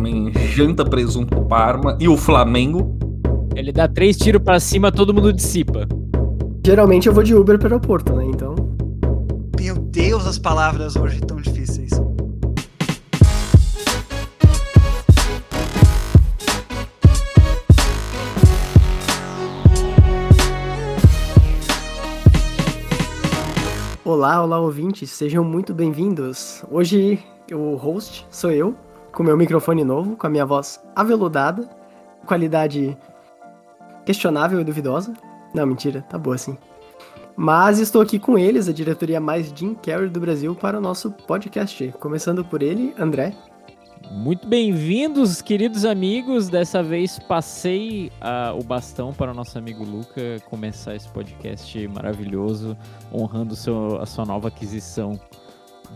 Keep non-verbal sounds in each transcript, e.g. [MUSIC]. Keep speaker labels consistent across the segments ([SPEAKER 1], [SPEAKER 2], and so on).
[SPEAKER 1] homem janta presunto Parma e o Flamengo.
[SPEAKER 2] Ele dá três tiros pra cima, todo mundo dissipa.
[SPEAKER 3] Geralmente eu vou de Uber pro aeroporto, né? Então.
[SPEAKER 4] Meu Deus, as palavras hoje tão difíceis.
[SPEAKER 3] Olá, olá ouvintes, sejam muito bem-vindos. Hoje o host sou eu, com meu microfone novo, com a minha voz aveludada, qualidade questionável e duvidosa. Não, mentira, tá boa assim. Mas estou aqui com eles, a diretoria mais Jim Carrey do Brasil, para o nosso podcast. Começando por ele, André.
[SPEAKER 2] Muito bem-vindos, queridos amigos. Dessa vez passei uh, o bastão para o nosso amigo Luca começar esse podcast maravilhoso, honrando seu, a sua nova aquisição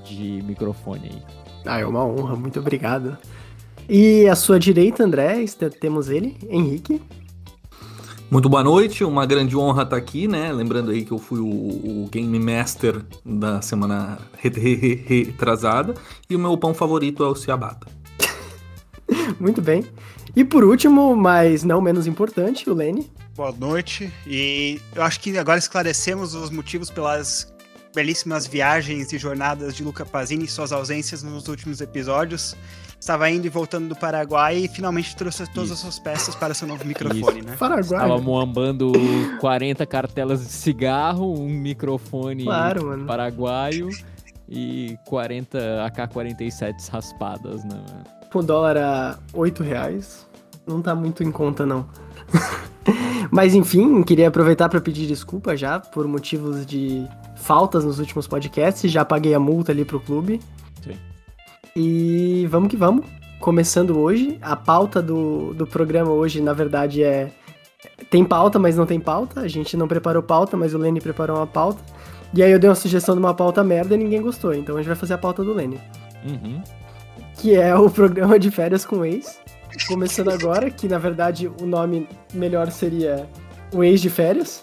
[SPEAKER 2] de microfone aí.
[SPEAKER 3] Ah, é uma honra, muito obrigado. E à sua direita, André, temos ele, Henrique.
[SPEAKER 1] Muito boa noite, uma grande honra estar aqui, né? Lembrando aí que eu fui o, o Game Master da semana retrasada e o meu pão favorito é o ciabatta. [LAUGHS]
[SPEAKER 3] Muito bem. E por último, mas não menos importante, o Lene.
[SPEAKER 4] Boa noite. E eu acho que agora esclarecemos os motivos pelas belíssimas viagens e jornadas de Luca Pazini e suas ausências nos últimos episódios estava indo e voltando do Paraguai e finalmente trouxe todas Isso. as suas peças para seu novo microfone, Isso. né?
[SPEAKER 2] Paraguai. Estava moambando 40 cartelas de cigarro, um microfone claro, paraguaio e 40 AK-47 raspadas, né?
[SPEAKER 3] O dólar a 8 reais. Não tá muito em conta, não. [LAUGHS] Mas enfim, queria aproveitar para pedir desculpa já por motivos de faltas nos últimos podcasts. Já paguei a multa ali pro clube. Sim. E vamos que vamos. Começando hoje, a pauta do, do programa hoje, na verdade, é. Tem pauta, mas não tem pauta. A gente não preparou pauta, mas o Lenny preparou uma pauta. E aí eu dei uma sugestão de uma pauta merda e ninguém gostou. Então a gente vai fazer a pauta do Lenny. Uhum. Que é o programa de férias com o ex. Começando agora, que na verdade o nome melhor seria o ex de férias.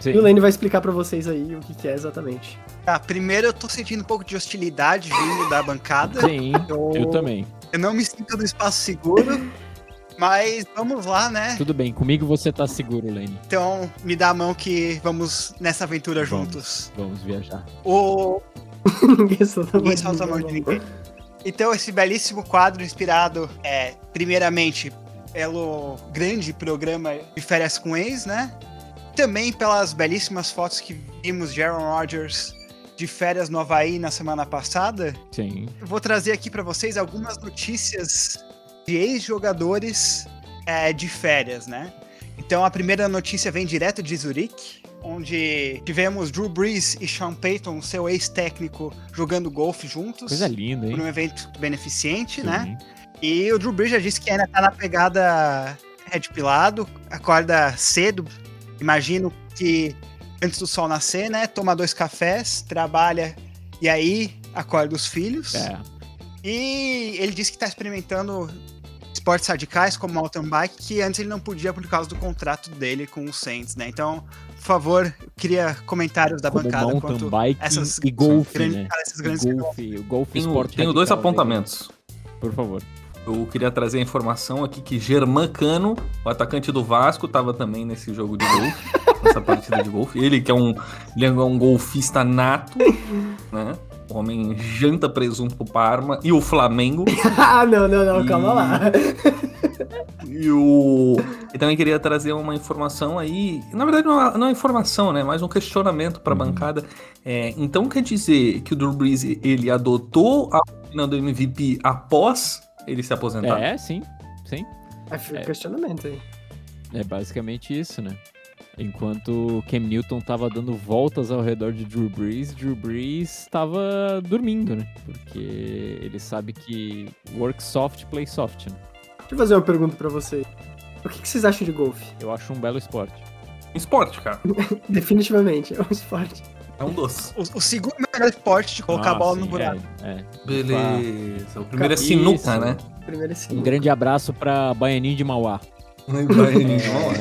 [SPEAKER 3] Sim. E o Lenny vai explicar para vocês aí o que, que é exatamente.
[SPEAKER 4] Tá, primeiro eu tô sentindo um pouco de hostilidade vindo da bancada.
[SPEAKER 2] Sim, eu, eu também.
[SPEAKER 4] Eu não me sinto no espaço seguro. Mas vamos lá, né?
[SPEAKER 2] Tudo bem, comigo você tá seguro, Lane.
[SPEAKER 4] Então, me dá a mão que vamos nessa aventura
[SPEAKER 2] vamos,
[SPEAKER 4] juntos.
[SPEAKER 2] Vamos viajar.
[SPEAKER 4] O. [LAUGHS] ninguém solta a mão de ninguém. Então, esse belíssimo quadro inspirado é, primeiramente, pelo grande programa de férias com ex, né? Também pelas belíssimas fotos que vimos de Aaron Rodgers de férias no Havaí na semana passada.
[SPEAKER 2] Sim.
[SPEAKER 4] Eu vou trazer aqui para vocês algumas notícias de ex-jogadores é, de férias, né? Então a primeira notícia vem direto de Zurique, onde tivemos Drew Brees e Sean Payton, seu ex-técnico, jogando golfe juntos.
[SPEAKER 2] Coisa linda, hein?
[SPEAKER 4] Por um evento beneficente, né? Sim. né? E o Drew Brees já disse que ainda tá na pegada red pilado, acorda cedo. Imagino que antes do sol nascer, né? Toma dois cafés, trabalha e aí acorda os filhos. É. E ele disse que está experimentando esportes radicais como mountain bike, que antes ele não podia por causa do contrato dele com o Saints, né? Então, por favor, queria comentários da
[SPEAKER 2] como
[SPEAKER 4] bancada
[SPEAKER 2] mountain quanto bike essas e golfe, grandes, né? Esses grandes golfe, o golfe
[SPEAKER 1] tenho, esporte Tenho dois apontamentos.
[SPEAKER 2] Por favor.
[SPEAKER 1] Eu queria trazer a informação aqui que Germán Cano, o atacante do Vasco, estava também nesse jogo de golfe, [LAUGHS] nessa partida de golfe. Ele que é um, ele é um golfista nato, né? O homem janta presunto Parma e o Flamengo. [LAUGHS]
[SPEAKER 3] ah, não, não, não, e... calma lá.
[SPEAKER 1] e o. E também queria trazer uma informação aí. Na verdade, não é, não é informação, né? Mas um questionamento para a uhum. bancada. É, então quer dizer que o Drew Brees ele adotou a opinião do MVP após ele se aposentar.
[SPEAKER 2] É, sim, sim.
[SPEAKER 3] É, é questionamento aí.
[SPEAKER 2] É basicamente isso, né? Enquanto Cam Newton tava dando voltas ao redor de Drew Brees, Drew Brees estava dormindo, né? Porque ele sabe que work soft, play soft, né?
[SPEAKER 3] Deixa eu fazer uma pergunta para você. O que, que vocês acham de golfe?
[SPEAKER 2] Eu acho um belo esporte.
[SPEAKER 1] Esporte, cara. [LAUGHS]
[SPEAKER 3] Definitivamente, é um esporte.
[SPEAKER 1] É um doce.
[SPEAKER 4] O, o segundo melhor esporte de colocar ah, a bola sim, no buraco.
[SPEAKER 1] É, é. Beleza. O primeiro é sinuca, né?
[SPEAKER 2] Primeiro é sinuca. Um grande abraço pra Baianinho de Mauá.
[SPEAKER 3] De Mauá.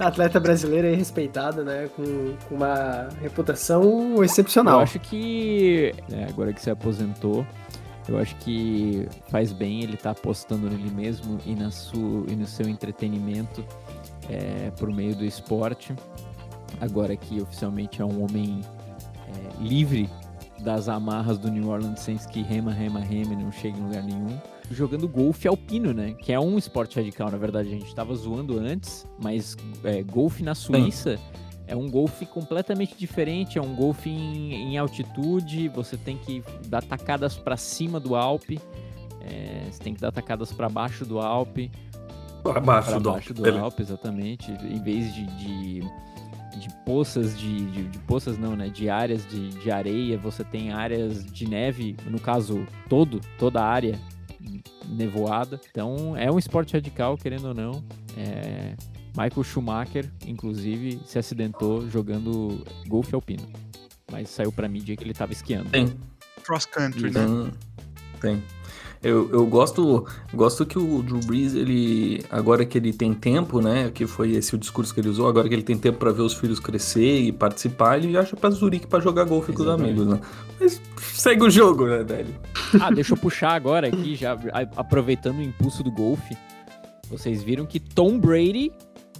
[SPEAKER 3] É. Atleta brasileiro aí respeitado, né? Com, com uma reputação excepcional.
[SPEAKER 2] Eu acho que, é, agora que você aposentou, Eu acho que faz bem ele estar tá apostando nele mesmo e, na sua, e no seu entretenimento é, por meio do esporte. Agora que oficialmente é um homem é, livre das amarras do New Orleans Saints que rema, rema, rema e não chega em lugar nenhum. Jogando golfe alpino, né? Que é um esporte radical, na verdade. A gente estava zoando antes, mas é, golfe na Suíça é um golfe completamente diferente. É um golfe em, em altitude. Você tem que dar tacadas para cima do Alpe. É, você tem que dar tacadas para baixo do Alpe.
[SPEAKER 1] Para baixo,
[SPEAKER 2] pra
[SPEAKER 1] do,
[SPEAKER 2] baixo do Alpe, exatamente. Em vez de, de de poças de, de, de, poças não, né? De áreas de, de areia, você tem áreas de neve, no caso todo, toda a área nevoada. Então é um esporte radical, querendo ou não. É... Michael Schumacher, inclusive, se acidentou jogando golfe alpino. Mas saiu pra mídia que ele tava esquiando.
[SPEAKER 1] Tem.
[SPEAKER 4] Cross country, né?
[SPEAKER 1] Tem. Eu, eu gosto, gosto que o Drew Brees, ele, agora que ele tem tempo, né? Que foi esse o discurso que ele usou, agora que ele tem tempo para ver os filhos crescer e participar, ele acha pra Zurique para jogar golfe com os amigos, né? Mas segue o jogo, né, velho?
[SPEAKER 2] Ah, deixa eu puxar agora aqui, já aproveitando o impulso do golfe. Vocês viram que Tom Brady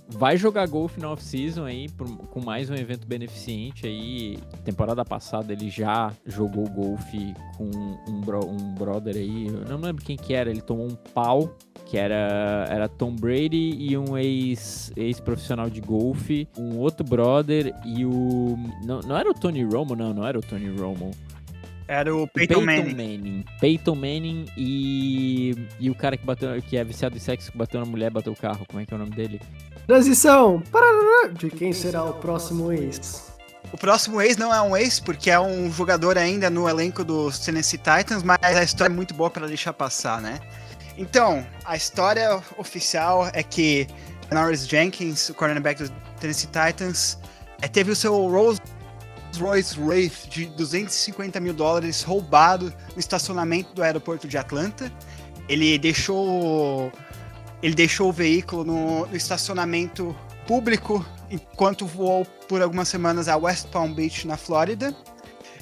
[SPEAKER 2] vai jogar golfe na off-season aí, com mais um evento beneficente aí. Temporada passada ele já jogou golfe com um, bro, um brother aí, eu não lembro quem que era, ele tomou um pau, que era, era Tom Brady e um ex-profissional ex de golfe, um outro brother e o... Não, não era o Tony Romo, não, não era o Tony Romo.
[SPEAKER 4] Era o Peyton, Peyton Manning. Manning.
[SPEAKER 2] Peyton Manning e, e o cara que bateu, que é viciado em sexo, que bateu na mulher, bateu o carro. Como é que é o nome dele?
[SPEAKER 3] Transição! De quem será o próximo ex?
[SPEAKER 4] O próximo ex não é um ex, porque é um jogador ainda no elenco dos Tennessee Titans, mas a história é muito boa para deixar passar, né? Então, a história oficial é que Norris Jenkins, o cornerback dos Tennessee Titans, é, teve o seu Rolls Royce Wraith de 250 mil dólares roubado no estacionamento do aeroporto de Atlanta. Ele deixou ele deixou o veículo no, no estacionamento público enquanto voou por algumas semanas a West Palm Beach, na Flórida.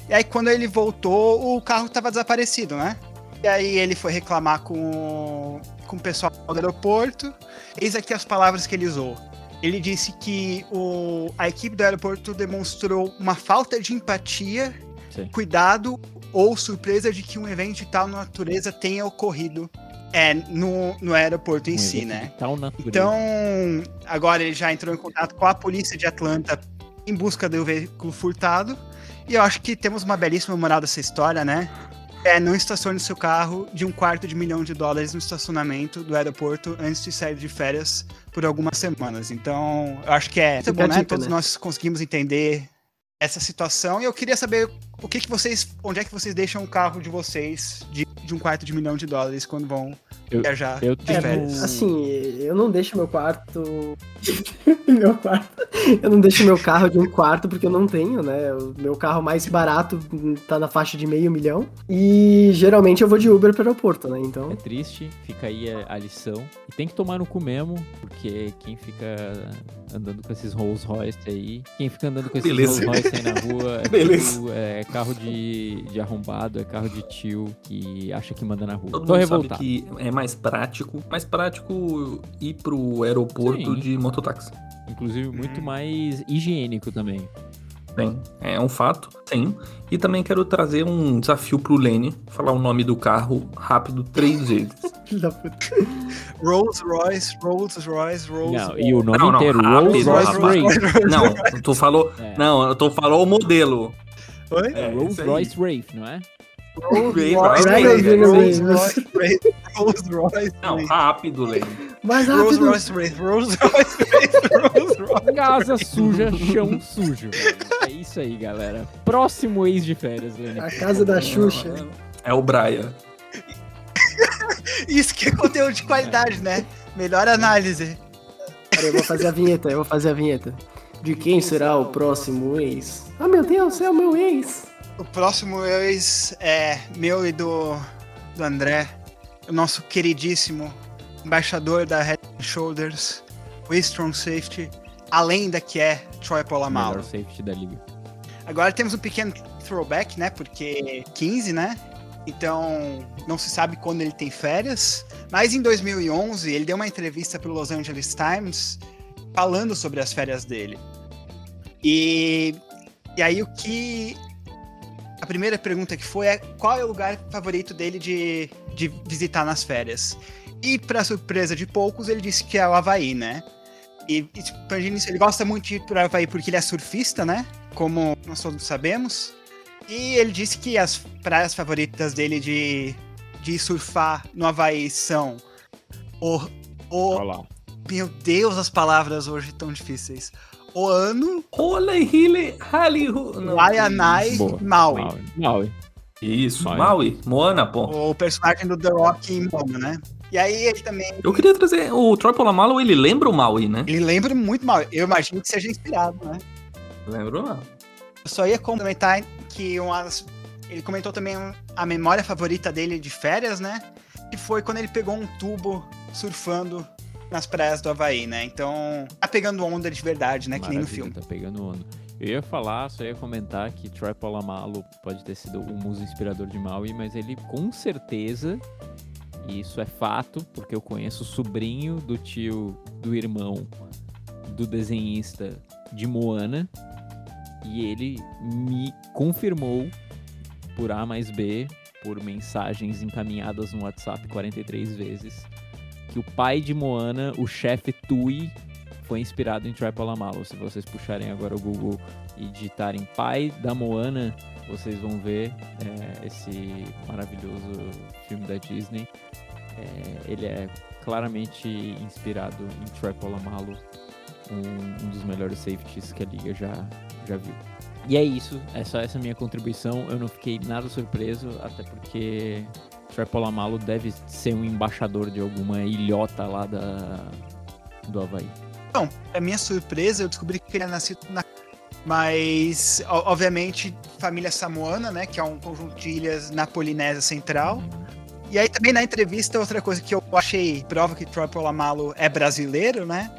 [SPEAKER 4] E aí, quando ele voltou, o carro estava desaparecido, né? E aí, ele foi reclamar com, com o pessoal do aeroporto. Eis aqui as palavras que ele usou. Ele disse que o, a equipe do aeroporto demonstrou uma falta de empatia, Sim. cuidado ou surpresa de que um evento de tal natureza tenha ocorrido é, no, no aeroporto em um si, né? Então, agora ele já entrou em contato com a polícia de Atlanta em busca do veículo furtado. E eu acho que temos uma belíssima moral dessa história, né? É, não estacione seu carro de um quarto de milhão de dólares no estacionamento do aeroporto antes de sair de férias por algumas semanas. Então, eu acho que é muito bom, né? Todos né? nós conseguimos entender essa situação. E eu queria saber o que, que vocês. Onde é que vocês deixam o carro de vocês de, de um quarto de milhão de dólares quando vão eu, viajar
[SPEAKER 3] eu de férias? Assim, eu não deixo meu quarto. [LAUGHS] meu quarto. Eu não deixo meu carro de um quarto porque eu não tenho, né? O meu carro mais barato tá na faixa de meio milhão. E geralmente eu vou de Uber pro aeroporto, né? Então.
[SPEAKER 2] É triste, fica aí a, lição. E tem que tomar no cu mesmo, porque quem fica andando com esses Rolls Royce aí. Quem fica andando com esses Beleza. Rolls Royce aí na rua [LAUGHS] é, é, carro de, de arrombado, é carro de tio que acha que manda na rua.
[SPEAKER 1] Todo Tô mundo revoltado. sabe que é mais prático, mais prático ir pro aeroporto Sim. de mototáxi.
[SPEAKER 2] Inclusive muito mais higiênico também.
[SPEAKER 1] Bem, é um fato, sim. E também quero trazer um desafio pro Lene, falar o nome do carro rápido três [LAUGHS] vezes.
[SPEAKER 4] Rolls Royce, Rolls Royce, Rolls
[SPEAKER 2] Não, e o nome não, inteiro, não, Rolls Royce.
[SPEAKER 1] Não, tu falou, é. não, tu falou o modelo.
[SPEAKER 2] Oi? É, Rolls Royce Wraith, não é?
[SPEAKER 1] Rolls Royce Rolls Royce Não, rápido, Lene.
[SPEAKER 3] Mais rápido.
[SPEAKER 4] Rolls Royce Rolls Royce
[SPEAKER 2] Rolls Royce. Casa suja, chão sujo. É isso aí, galera. Próximo ex de férias, Lene.
[SPEAKER 3] A casa da Xuxa.
[SPEAKER 1] É o Brian. [LAUGHS]
[SPEAKER 4] Isso que é conteúdo de qualidade, né? Melhor análise.
[SPEAKER 3] Peraí, eu vou fazer a vinheta, eu vou fazer a vinheta. De quem será o próximo ex? Ah, meu Deus, é o meu ex.
[SPEAKER 4] O próximo ex é meu e do, do André, o nosso queridíssimo embaixador da Head Shoulders, o strong safety, além da que é Troy Polamalu.
[SPEAKER 2] safety da liga.
[SPEAKER 4] Agora temos um pequeno throwback, né? Porque 15, né? Então, não se sabe quando ele tem férias. Mas em 2011, ele deu uma entrevista para o Los Angeles Times falando sobre as férias dele. E, e aí o que. A primeira pergunta que foi é qual é o lugar favorito dele de, de visitar nas férias? E, para surpresa de poucos, ele disse que é o Havaí, né? E, e tipo, ele gosta muito de ir para o Havaí porque ele é surfista, né? Como nós todos sabemos. E ele disse que as praias favoritas dele de, de surfar no Havaí são o. o. meu Deus, as palavras hoje tão difíceis. O ano,
[SPEAKER 1] Ole, Hile, Halihu.
[SPEAKER 2] Boa.
[SPEAKER 4] Maui.
[SPEAKER 2] Maui. Maui.
[SPEAKER 1] Isso,
[SPEAKER 2] Maui.
[SPEAKER 1] Maui, Moana, pô.
[SPEAKER 4] O personagem do The Rock em Moana, né? E aí ele também.
[SPEAKER 1] Eu queria trazer. O Troy Polamalu, ele lembra o Maui, né?
[SPEAKER 4] Ele lembra muito mal. Eu imagino que seja inspirado, né?
[SPEAKER 1] Lembra não?
[SPEAKER 4] Eu só ia comentar que umas... ele comentou também a memória favorita dele de férias, né? Que foi quando ele pegou um tubo surfando nas praias do Havaí, né? Então, tá pegando onda de verdade, né? Que nem no
[SPEAKER 2] Maravilha,
[SPEAKER 4] filme.
[SPEAKER 2] Tá pegando onda. Eu ia falar, só ia comentar que Troy Polamalu pode ter sido o muso inspirador de Maui, mas ele com certeza, e isso é fato, porque eu conheço o sobrinho do tio do irmão do desenhista de Moana, e ele me confirmou por A mais B, por mensagens encaminhadas no WhatsApp 43 vezes, que o pai de Moana, o chefe Tui, foi inspirado em Troy Polamalu. Se vocês puxarem agora o Google e digitarem pai da Moana, vocês vão ver é, esse maravilhoso filme da Disney. É, ele é claramente inspirado em Troy Polamalu, um, um dos melhores safeties que a liga já, já viu. E é isso, é só essa minha contribuição. Eu não fiquei nada surpreso, até porque Troy Polamalu deve ser um embaixador de alguma ilhota lá da, do Havaí.
[SPEAKER 4] Então, pra minha surpresa, eu descobri que ele é nascido na. Mas, obviamente, família samoana, né? Que é um conjunto de ilhas na Polinésia Central. E aí também na entrevista, outra coisa que eu achei prova que Troy Polamalu é brasileiro, né?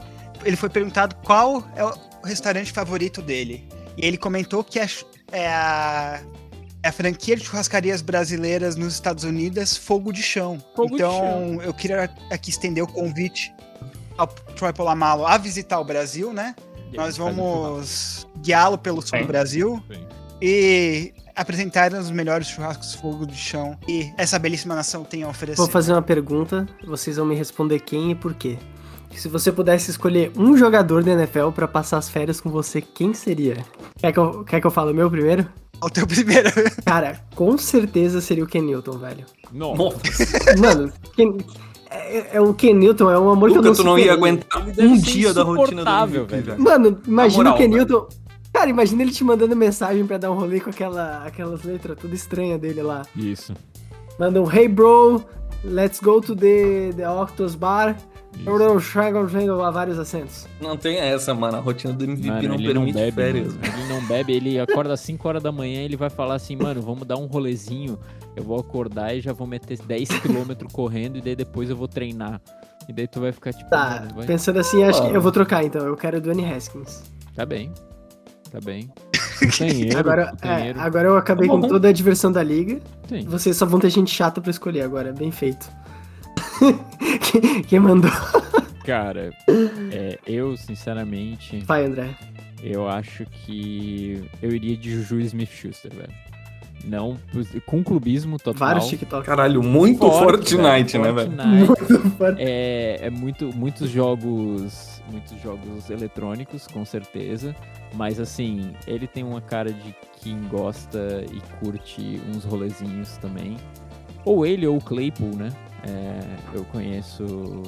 [SPEAKER 4] Ele foi perguntado qual é o restaurante favorito dele. E ele comentou que é, é a, a franquia de churrascarias brasileiras nos Estados Unidos, Fogo de Chão.
[SPEAKER 2] Fogo de
[SPEAKER 4] então,
[SPEAKER 2] Chão.
[SPEAKER 4] eu queria aqui estender o convite ao Troy Polamalu a visitar o Brasil, né? Nós vamos guiá-lo pelo sul do Brasil
[SPEAKER 2] Sim.
[SPEAKER 4] e apresentar os melhores churrascos fogo de chão e essa belíssima nação tem a oferecer.
[SPEAKER 3] Vou fazer uma pergunta, vocês vão me responder quem e por quê. Se você pudesse escolher um jogador da NFL pra passar as férias com você, quem seria? Quer que eu, quer que eu fale o meu primeiro?
[SPEAKER 4] O teu primeiro. [LAUGHS]
[SPEAKER 3] Cara, com certeza seria o Ken Newton, velho.
[SPEAKER 1] Nossa,
[SPEAKER 3] Mano, Ken- é, é o Ken Newton, é um amor que eu
[SPEAKER 1] Luca,
[SPEAKER 3] não
[SPEAKER 1] tu não ia aguentar um dia da rotina do
[SPEAKER 2] velho.
[SPEAKER 3] Mano, imagina
[SPEAKER 1] moral,
[SPEAKER 3] o Ken
[SPEAKER 1] velho.
[SPEAKER 3] Newton. Cara, imagina ele te mandando mensagem pra dar um rolê com aquela, aquelas letras tudo estranhas dele lá.
[SPEAKER 2] Isso.
[SPEAKER 3] Manda um Hey bro, let's go to the, the Octos Bar.
[SPEAKER 2] Isso.
[SPEAKER 3] Lá vários acentos.
[SPEAKER 1] Não tem essa, mano. A rotina do MVP
[SPEAKER 2] Mano,
[SPEAKER 1] não
[SPEAKER 2] ele
[SPEAKER 1] permite
[SPEAKER 2] não bebe,
[SPEAKER 1] férias.
[SPEAKER 2] mano. Ele não bebe, ele acorda às 5 horas da manhã e ele vai falar assim, mano, vamos dar um rolezinho. Eu vou acordar e já vou meter 10km correndo e daí depois eu vou treinar. E daí tu vai ficar tipo,
[SPEAKER 3] Tá,
[SPEAKER 2] mano, vai...
[SPEAKER 3] pensando assim, acho que eu vou trocar então. Eu quero o Dwayne Haskins.
[SPEAKER 2] tá bem. Tá bem. [LAUGHS] Putanheiro,
[SPEAKER 3] Agora, é, agora eu acabei
[SPEAKER 1] Tá
[SPEAKER 3] com toda a diversão da liga.
[SPEAKER 2] Sim.
[SPEAKER 3] Vocês só vão ter gente chata pra escolher agora. Bem feito. [LAUGHS] Quem- mandou?
[SPEAKER 2] Cara, é, eu, sinceramente,
[SPEAKER 3] Vai, André.
[SPEAKER 2] eu acho que eu iria de Juju Smith-Schuster, velho. Não, com clubismo total.
[SPEAKER 3] Vários TikTok.
[SPEAKER 1] Caralho, muito
[SPEAKER 2] Forte,
[SPEAKER 1] Fortnite, né, velho?
[SPEAKER 2] Fortnite. [LAUGHS] É, é muito, muitos jogos, muitos jogos eletrônicos, com certeza. Mas assim, ele tem uma cara de quem gosta e curte uns rolezinhos também. Ou ele ou o Claypool, né? É, eu conheço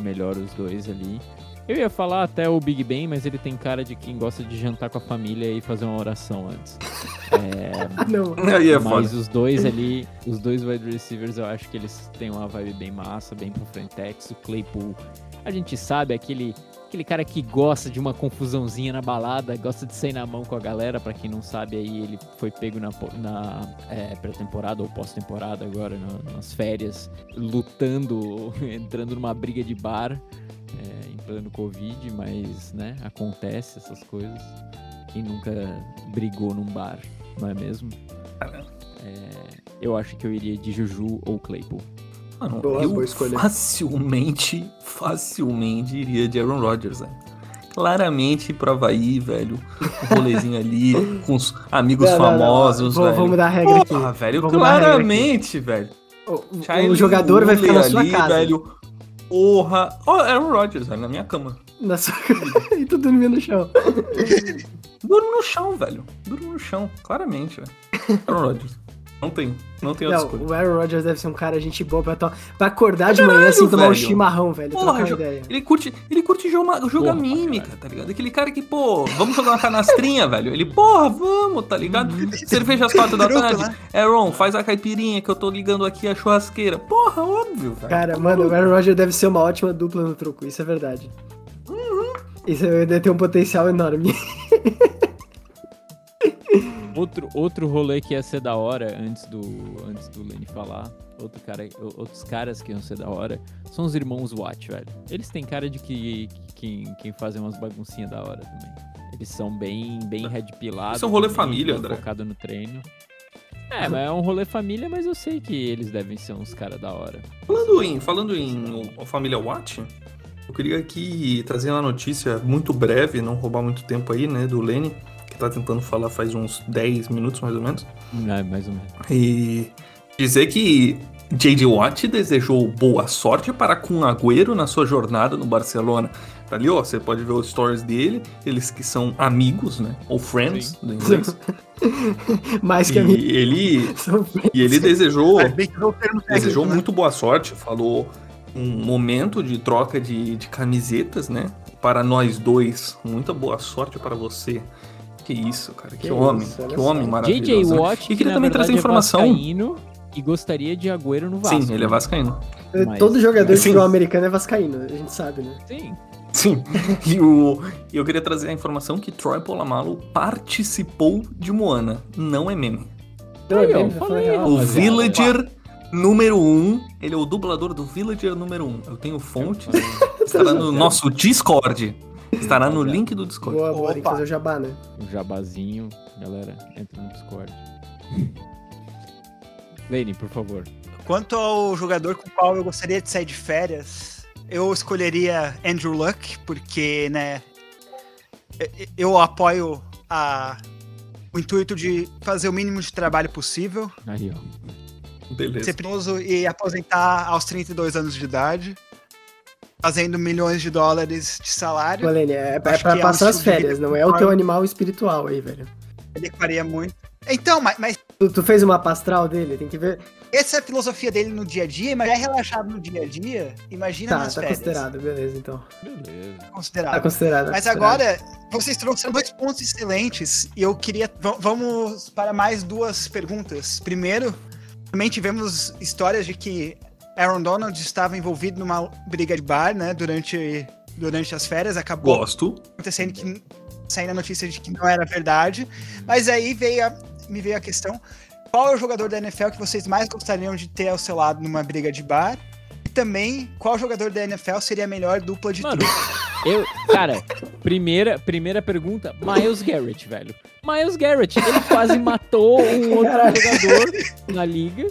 [SPEAKER 2] melhor os dois ali. Eu ia falar até o Big Ben, mas ele tem cara de quem gosta de jantar com a família e fazer uma oração antes. É,
[SPEAKER 3] Ah, [LAUGHS] não.
[SPEAKER 1] Aí é foda.
[SPEAKER 2] mas os dois ali, os dois wide receivers, eu acho que eles têm uma vibe bem massa, bem pra frentex. O Claypool, a gente sabe, aquele, aquele cara que gosta de uma confusãozinha na balada, gosta de sair na mão com a galera. Pra quem não sabe, aí ele foi pego na, na é, pré-temporada ou pós-temporada agora, na- nas férias, lutando, [LAUGHS] entrando numa briga de bar é, em plano Covid, mas, né, acontece essas coisas. Quem nunca brigou num bar, não é mesmo? é, eu acho que eu iria de Juju ou Claypool.
[SPEAKER 1] Mano,
[SPEAKER 3] Boa,
[SPEAKER 1] eu
[SPEAKER 3] boa escolha.
[SPEAKER 1] facilmente, facilmente iria de Aaron Rodgers, velho. Claramente pro Havaí, velho. Um rolezinho ali, [LAUGHS] com os amigos
[SPEAKER 3] Não, não, não,
[SPEAKER 1] famosos,
[SPEAKER 3] vou-
[SPEAKER 1] velho.
[SPEAKER 3] vou mudar a regra aqui.
[SPEAKER 1] Velho,
[SPEAKER 3] aqui.
[SPEAKER 1] claramente, velho.
[SPEAKER 3] O, o- jogador vai ficar na sua
[SPEAKER 1] ali,
[SPEAKER 3] casa.
[SPEAKER 1] velho. Porra. Ó, Aaron Rodgers, velho, na minha cama.
[SPEAKER 3] Na sua... [LAUGHS] e tu dormindo no chão.
[SPEAKER 1] Durmo no chão, velho. Durmo no chão, claramente, velho. Aaron Rodgers. Não tem, não tem outra
[SPEAKER 3] Não,
[SPEAKER 1] escolha.
[SPEAKER 3] o Aaron Rodgers deve ser um cara gente boa pra, to... pra acordar de manhã assim, tomar um
[SPEAKER 1] velho.
[SPEAKER 3] chimarrão, velho.
[SPEAKER 1] Porra, jo-
[SPEAKER 3] ideia.
[SPEAKER 1] Ele curte, ele curte jogar, jogar
[SPEAKER 2] Porra,
[SPEAKER 1] mímica, tá ligado? Aquele cara que, pô, vamos jogar uma canastrinha, [LAUGHS] velho. Ele, porra, vamos, tá ligado? Cerveja às quatro da tarde.
[SPEAKER 4] né?
[SPEAKER 1] Aaron, faz a caipirinha que eu tô ligando aqui a churrasqueira. Porra, óbvio, velho.
[SPEAKER 3] Cara, mano, o Aaron Rodgers deve ser uma ótima dupla no truco, isso é verdade.
[SPEAKER 1] Uhum.
[SPEAKER 3] Isso deve ter um potencial enorme. [LAUGHS]
[SPEAKER 2] Outro, outro rolê que ia ser da hora, antes do, antes do Lenny falar, outro cara, outros caras que iam ser da hora, são os irmãos Watt, velho. Eles têm cara de que, que fazem umas baguncinhas da hora também. Eles são bem, bem red pilados.
[SPEAKER 1] Isso é um rolê família, André.
[SPEAKER 2] Focado no treino. É, mas é um rolê família, mas eu sei que eles devem ser uns caras da hora.
[SPEAKER 1] Falando em, falando em o- família Watt, eu queria aqui trazer uma notícia muito breve, não roubar muito tempo aí, né, do Lenny, tá tentando falar faz uns 10 minutos mais ou menos.
[SPEAKER 2] É, mais ou menos.
[SPEAKER 1] E dizer que J.J. Watt desejou boa sorte para com Agüero na sua jornada no Barcelona. Tá ali, ó, você pode ver os stories dele, eles que são amigos, né, ou friends do inglês. [LAUGHS]
[SPEAKER 3] Mais
[SPEAKER 1] e
[SPEAKER 3] que a minha.
[SPEAKER 1] ele [LAUGHS] e ele desejou
[SPEAKER 4] É
[SPEAKER 1] desejou
[SPEAKER 4] né?
[SPEAKER 1] muito boa sorte, falou um momento de troca de, de camisetas, né? Para nós dois, muita boa sorte para você. Que isso, cara, que,
[SPEAKER 3] Que
[SPEAKER 1] homem,
[SPEAKER 3] isso,
[SPEAKER 1] que
[SPEAKER 3] só.
[SPEAKER 1] homem maravilhoso.
[SPEAKER 2] J.J.
[SPEAKER 1] né?
[SPEAKER 2] Watt,
[SPEAKER 1] E
[SPEAKER 2] que
[SPEAKER 1] queria também trazer
[SPEAKER 2] verdade
[SPEAKER 1] informação.
[SPEAKER 2] É vascaíno e gostaria de Agüero no Vasco.
[SPEAKER 1] Sim, ele é
[SPEAKER 2] né?
[SPEAKER 1] vascaíno.
[SPEAKER 2] Mas-
[SPEAKER 3] Todo jogador de
[SPEAKER 1] Sim.
[SPEAKER 3] futebol americano é vascaíno, a gente sabe, né?
[SPEAKER 2] Sim.
[SPEAKER 1] Sim. [LAUGHS] E o, e eu queria trazer a informação que Troy Polamalu participou de Moana. Não é meme.
[SPEAKER 3] Não, é
[SPEAKER 2] ó,
[SPEAKER 3] mesmo,
[SPEAKER 2] falei.
[SPEAKER 1] O. Villager número 1, um, ele é o dublador do Villager número 1. Um. Eu tenho fontes. Estará no nosso Discord. Estará no link do Discord.
[SPEAKER 3] Boa, boa, tem que fazer o jabá, né?
[SPEAKER 2] O jabazinho. Galera, entra no Discord. Lane, por favor.
[SPEAKER 4] Quanto ao jogador com o qual eu gostaria de sair de férias, eu escolheria Andrew Luck, porque, né, eu apoio a, o intuito de fazer o mínimo de trabalho possível,
[SPEAKER 2] Aí, ó.
[SPEAKER 1] Beleza.
[SPEAKER 4] ser penoso e aposentar aos 32 anos de idade, fazendo milhões de dólares de salário.
[SPEAKER 3] Valene, é, é pra
[SPEAKER 4] é um
[SPEAKER 3] passar as férias, não é o teu animal espiritual aí, velho.
[SPEAKER 4] Ele faria muito. Então, mas, mas
[SPEAKER 3] Tu, tu fez uma pastral dele, tem que ver.
[SPEAKER 4] essa é a filosofia dele no dia a dia, mas é relaxado no dia a dia, imagina
[SPEAKER 3] Tá,
[SPEAKER 4] nas
[SPEAKER 3] tá
[SPEAKER 4] férias.
[SPEAKER 3] considerado, beleza, então.
[SPEAKER 2] Beleza.
[SPEAKER 4] Considerado.
[SPEAKER 3] Tá considerado.
[SPEAKER 4] Mas
[SPEAKER 3] considerado.
[SPEAKER 4] agora, vocês trouxeram dois pontos excelentes e eu queria. v- vamos para mais duas perguntas. Primeiro, também tivemos histórias de que Aaron Donald estava envolvido numa briga de bar, né, durante, durante as férias. Acabou
[SPEAKER 1] Gosto.
[SPEAKER 4] acontecendo que. saindo a notícia de que não era verdade. Mas aí veio a- me veio a questão: qual é o jogador da NFL que vocês mais gostariam de ter ao seu lado numa briga de bar? E também, qual jogador da NFL seria a melhor dupla de
[SPEAKER 2] Mano, eu. Cara, primeira, primeira pergunta: Miles Garrett, velho. Miles Garrett, ele quase matou um outro jogador na liga.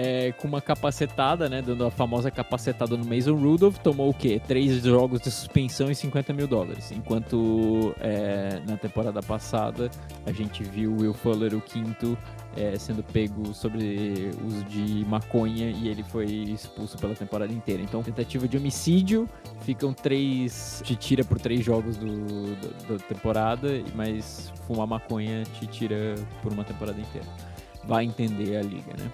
[SPEAKER 2] É, com uma capacetada, né? Dando a famosa capacetada no Mason Rudolph. Tomou o quê? Três jogos de suspensão e 50 mil dólares. Enquanto é, na temporada passada a gente viu o Will Fuller, o quinto, é, sendo pego sobre uso de maconha e ele foi expulso pela temporada inteira. Então, tentativa de homicídio, ficam três. te tira por três jogos do, do- da temporada, mas fumar maconha te tira por uma temporada inteira. Vai entender a liga, né?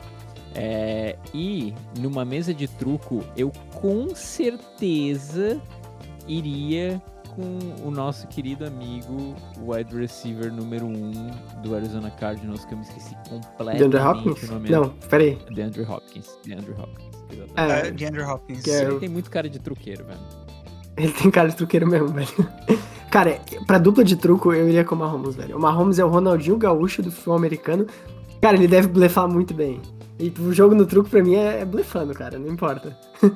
[SPEAKER 2] É, e numa mesa de truco, eu com certeza iria com o nosso querido amigo, o wide receiver número 1 um do Arizona Cardinals, que eu me esqueci completamente
[SPEAKER 3] DeAndre Hopkins?
[SPEAKER 2] o nome
[SPEAKER 3] Não, peraí.
[SPEAKER 2] DeAndre Hopkins. DeAndre Hopkins. Exatamente.
[SPEAKER 3] É,
[SPEAKER 4] É, de Andrew Hopkins.
[SPEAKER 3] que é-
[SPEAKER 2] Ele tem muito cara de truqueiro, velho.
[SPEAKER 3] Ele tem cara de truqueiro mesmo, velho. [LAUGHS] Cara, pra dupla de truco, eu iria com o Mahomes, velho. O Mahomes é o Ronaldinho Gaúcho do futebol americano. Cara, ele deve blefar muito bem. E o jogo no truco, pra mim, é, é blefando, cara. Não importa. [LAUGHS]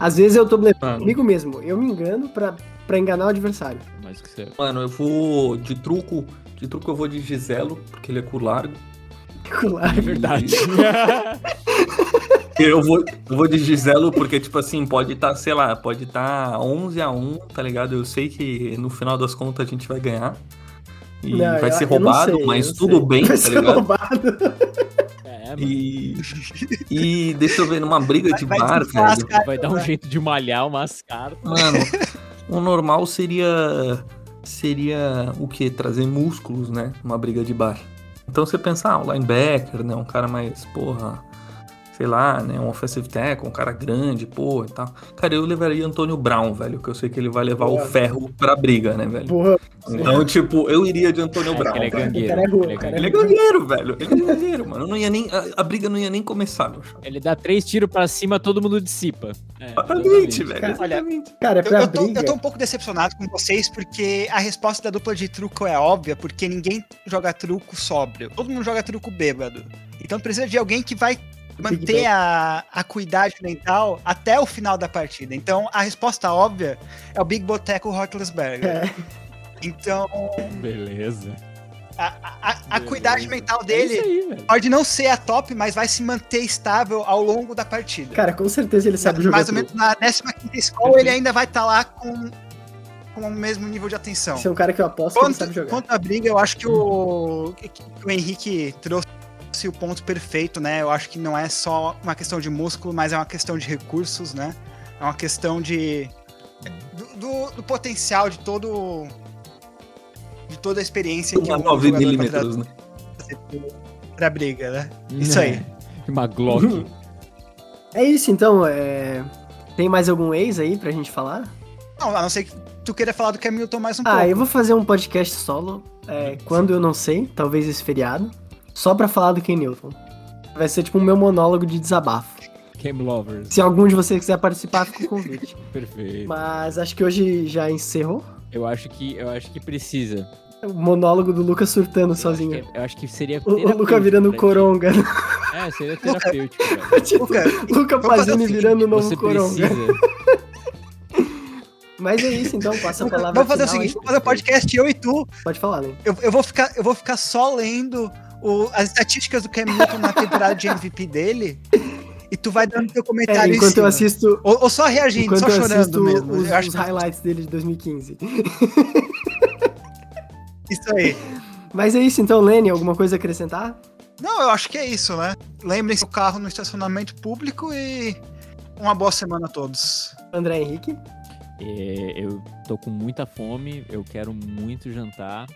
[SPEAKER 3] Às vezes eu tô blefando
[SPEAKER 1] Mano.
[SPEAKER 3] comigo mesmo. Eu me engano pra, pra enganar o adversário.
[SPEAKER 2] Mais que você.
[SPEAKER 1] Mano, eu vou de truco. De truco eu vou de Giselo, porque ele é cu largo. [LAUGHS]
[SPEAKER 3] particular.
[SPEAKER 2] É verdade. [LAUGHS]
[SPEAKER 1] Eu vou, eu vou de Giselo porque, tipo assim, pode estar, sei lá, pode estar 11 a 1, tá ligado? Eu sei que no final das contas a gente vai ganhar. E
[SPEAKER 3] Não,
[SPEAKER 1] vai
[SPEAKER 3] eu-
[SPEAKER 1] ser roubado,
[SPEAKER 3] sei,
[SPEAKER 1] mas tudo
[SPEAKER 3] sei.
[SPEAKER 1] bem,
[SPEAKER 3] Vai
[SPEAKER 1] tá
[SPEAKER 3] ser
[SPEAKER 1] ligado?
[SPEAKER 3] roubado.
[SPEAKER 2] É.
[SPEAKER 1] E, e deixa eu ver, numa briga de
[SPEAKER 4] Vai
[SPEAKER 1] bar, velho.
[SPEAKER 2] Vai dar um jeito de malhar umas cartas.
[SPEAKER 1] Mano, o normal seria. Seria o quê? Trazer músculos, né? Uma briga de bar. Então você pensa, ah, o linebacker, né? Um cara mais, porra, sei lá, né? Um offensive tackle, um cara grande, porra e tal. Cara, eu levaria Antônio Brown, velho, que eu sei que ele vai levar
[SPEAKER 3] Boa.
[SPEAKER 1] o ferro pra briga, né, velho?
[SPEAKER 3] Porra,
[SPEAKER 1] Então, tipo, eu iria de Antônio
[SPEAKER 2] É,
[SPEAKER 1] Brown.
[SPEAKER 2] ele é gangueiro.
[SPEAKER 3] É
[SPEAKER 2] ele é
[SPEAKER 3] o cara
[SPEAKER 1] Ele é
[SPEAKER 2] gangueiro.
[SPEAKER 1] gangueiro, velho. Ele é gangueiro, mano. Não ia nem, a, a briga não ia nem começar, meu chapa.
[SPEAKER 2] Ele dá três tiros pra cima, todo mundo dissipa. É,
[SPEAKER 1] Exatamente, velho.
[SPEAKER 3] Cara,
[SPEAKER 4] olha,
[SPEAKER 1] exatamente.
[SPEAKER 3] cara, é
[SPEAKER 4] Eu,
[SPEAKER 3] pra
[SPEAKER 4] eu tô,
[SPEAKER 3] briga.
[SPEAKER 4] eu tô um pouco decepcionado com vocês, porque a resposta da dupla de truco é óbvia, porque ninguém joga truco sóbrio. Todo mundo joga truco bêbado. Então precisa de alguém que vai manter a a acuidade mental até o final da partida. Então a resposta óbvia é o Big Boteco Rockelsberger.
[SPEAKER 3] É.
[SPEAKER 4] Então
[SPEAKER 2] Beleza.
[SPEAKER 4] a, a, a acuidade
[SPEAKER 2] Beleza.
[SPEAKER 4] mental
[SPEAKER 2] É
[SPEAKER 4] dele
[SPEAKER 2] isso aí,
[SPEAKER 4] pode não ser a top, mas vai se manter estável ao longo da partida.
[SPEAKER 3] Cara, com certeza ele sabe jogar.
[SPEAKER 4] Mais ou menos na 15 escola, ele ainda vai estar lá com, com o mesmo nível de atenção.
[SPEAKER 3] Esse é um cara que eu aposto que ele
[SPEAKER 4] Quanto,
[SPEAKER 3] sabe jogar.
[SPEAKER 4] quanto à briga, eu acho que o, que o Henrique trouxe o ponto perfeito, né? Eu acho que não é só uma questão de músculo, mas é uma questão de recursos, né? É uma questão de. do, do- do potencial de todo. de toda a experiência que
[SPEAKER 1] Uma
[SPEAKER 4] um
[SPEAKER 1] 9
[SPEAKER 4] jogador pode
[SPEAKER 1] milímetros, né?
[SPEAKER 4] pra briga, né? Isso aí.
[SPEAKER 2] Uma Glock. [LAUGHS]
[SPEAKER 3] É isso, então. É... Tem mais algum ex aí pra gente falar?
[SPEAKER 4] Não, a não ser que tu queira falar do Hamilton mais um
[SPEAKER 3] ah,
[SPEAKER 4] pouco.
[SPEAKER 3] eu vou fazer um podcast solo. é, quando eu não sei, talvez esse feriado. Só pra falar do Ken Newton. Vai ser tipo o meu monólogo de desabafo.
[SPEAKER 2] Game Lovers.
[SPEAKER 3] Se algum de vocês quiser participar, fica o convite. [LAUGHS]
[SPEAKER 2] Perfeito.
[SPEAKER 3] Mas acho que hoje já encerrou.
[SPEAKER 2] Eu acho que eu acho que precisa.
[SPEAKER 3] O monólogo do Lucas surtando
[SPEAKER 2] Eu acho
[SPEAKER 3] sozinho.
[SPEAKER 2] que- Eu acho que seria.
[SPEAKER 3] O, o Luca virando coronga. [LAUGHS]
[SPEAKER 2] É, seria terapêutico, [LAUGHS]
[SPEAKER 3] tipo,
[SPEAKER 4] Luca,
[SPEAKER 3] Luca
[SPEAKER 4] vamos fazer o
[SPEAKER 3] Pazini
[SPEAKER 4] seguinte,
[SPEAKER 3] virando o novo
[SPEAKER 2] Você
[SPEAKER 3] coronga. Mas é isso, então, passa a palavra
[SPEAKER 4] Vamos fazer o
[SPEAKER 3] final
[SPEAKER 4] seguinte,
[SPEAKER 3] aí.
[SPEAKER 4] vamos fazer o podcast eu e tu.
[SPEAKER 3] Pode falar, né?
[SPEAKER 4] Eu, eu vou, ficar, eu vou ficar só lendo o- as estatísticas do Cam Newton na temporada de MVP dele. E tu vai dando teu
[SPEAKER 3] É,
[SPEAKER 4] comentário em
[SPEAKER 3] enquanto eu assisto,
[SPEAKER 4] Ou, ou só reagindo, só chorando mesmo.
[SPEAKER 3] os,
[SPEAKER 4] eu acho
[SPEAKER 3] os
[SPEAKER 4] que é
[SPEAKER 3] highlights dele de 2015. [LAUGHS]
[SPEAKER 4] isso aí.
[SPEAKER 3] Mas é isso, então, Lenny, alguma coisa a acrescentar?
[SPEAKER 4] Não, eu acho que é isso, né? Lembrem-se do carro no estacionamento público e uma boa semana a todos.
[SPEAKER 3] André Henrique?
[SPEAKER 2] É, eu tô com muita fome, eu quero muito jantar.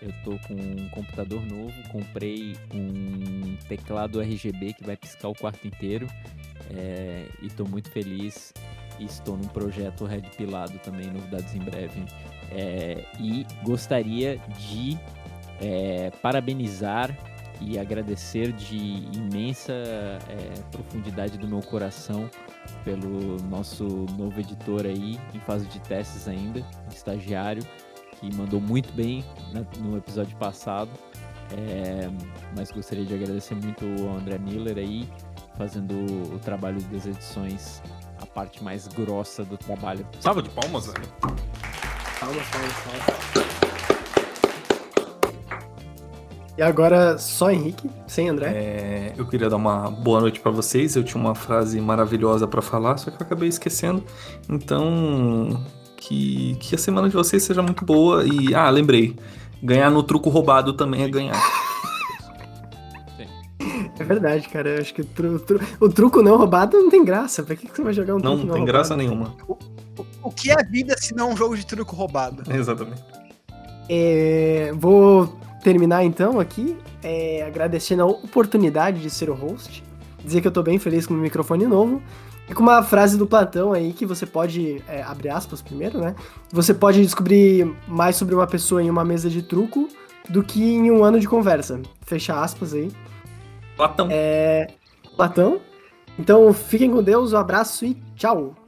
[SPEAKER 2] Eu tô com um computador novo, comprei um teclado RGB que vai piscar o quarto inteiro. é, e tô muito feliz. Estou num projeto Red Pilado também, novidades em breve. É, e gostaria de é, parabenizar e agradecer de imensa é, profundidade do meu coração pelo nosso novo editor aí, em fase de testes ainda, estagiário, que mandou muito bem na- no episódio passado. É, mas gostaria de agradecer muito ao André Miller aí, fazendo o trabalho das edições, a parte mais grossa do trabalho.
[SPEAKER 1] Salva de palmas, velho.
[SPEAKER 3] Calma, calma, calma. E agora só Henrique, sem André.
[SPEAKER 1] É, eu queria dar uma boa noite pra vocês. Eu tinha uma frase maravilhosa pra falar, só que eu acabei esquecendo. Então, que, que a semana de vocês seja muito boa. E, ah, lembrei. Ganhar no truco roubado também é ganhar.
[SPEAKER 3] É verdade, cara. Eu acho que o, tru- tru- o truco não roubado não tem graça. Pra que, que você vai jogar um
[SPEAKER 1] Não
[SPEAKER 3] truco
[SPEAKER 1] tem
[SPEAKER 3] não
[SPEAKER 1] graça
[SPEAKER 3] roubado?
[SPEAKER 1] nenhuma.
[SPEAKER 4] O que é a vida se não um jogo de truco roubado?
[SPEAKER 1] Exatamente.
[SPEAKER 3] É, vou terminar então aqui, é, agradecendo a oportunidade de ser o host. Dizer que eu tô bem feliz com o microfone novo. E com uma frase do Platão aí que você pode, é, abre aspas primeiro, né? Você pode descobrir mais sobre uma pessoa em uma mesa de truco do que em um ano de conversa. Fecha aspas aí.
[SPEAKER 1] Platão.
[SPEAKER 3] É, Platão. Então fiquem com Deus, um abraço e tchau!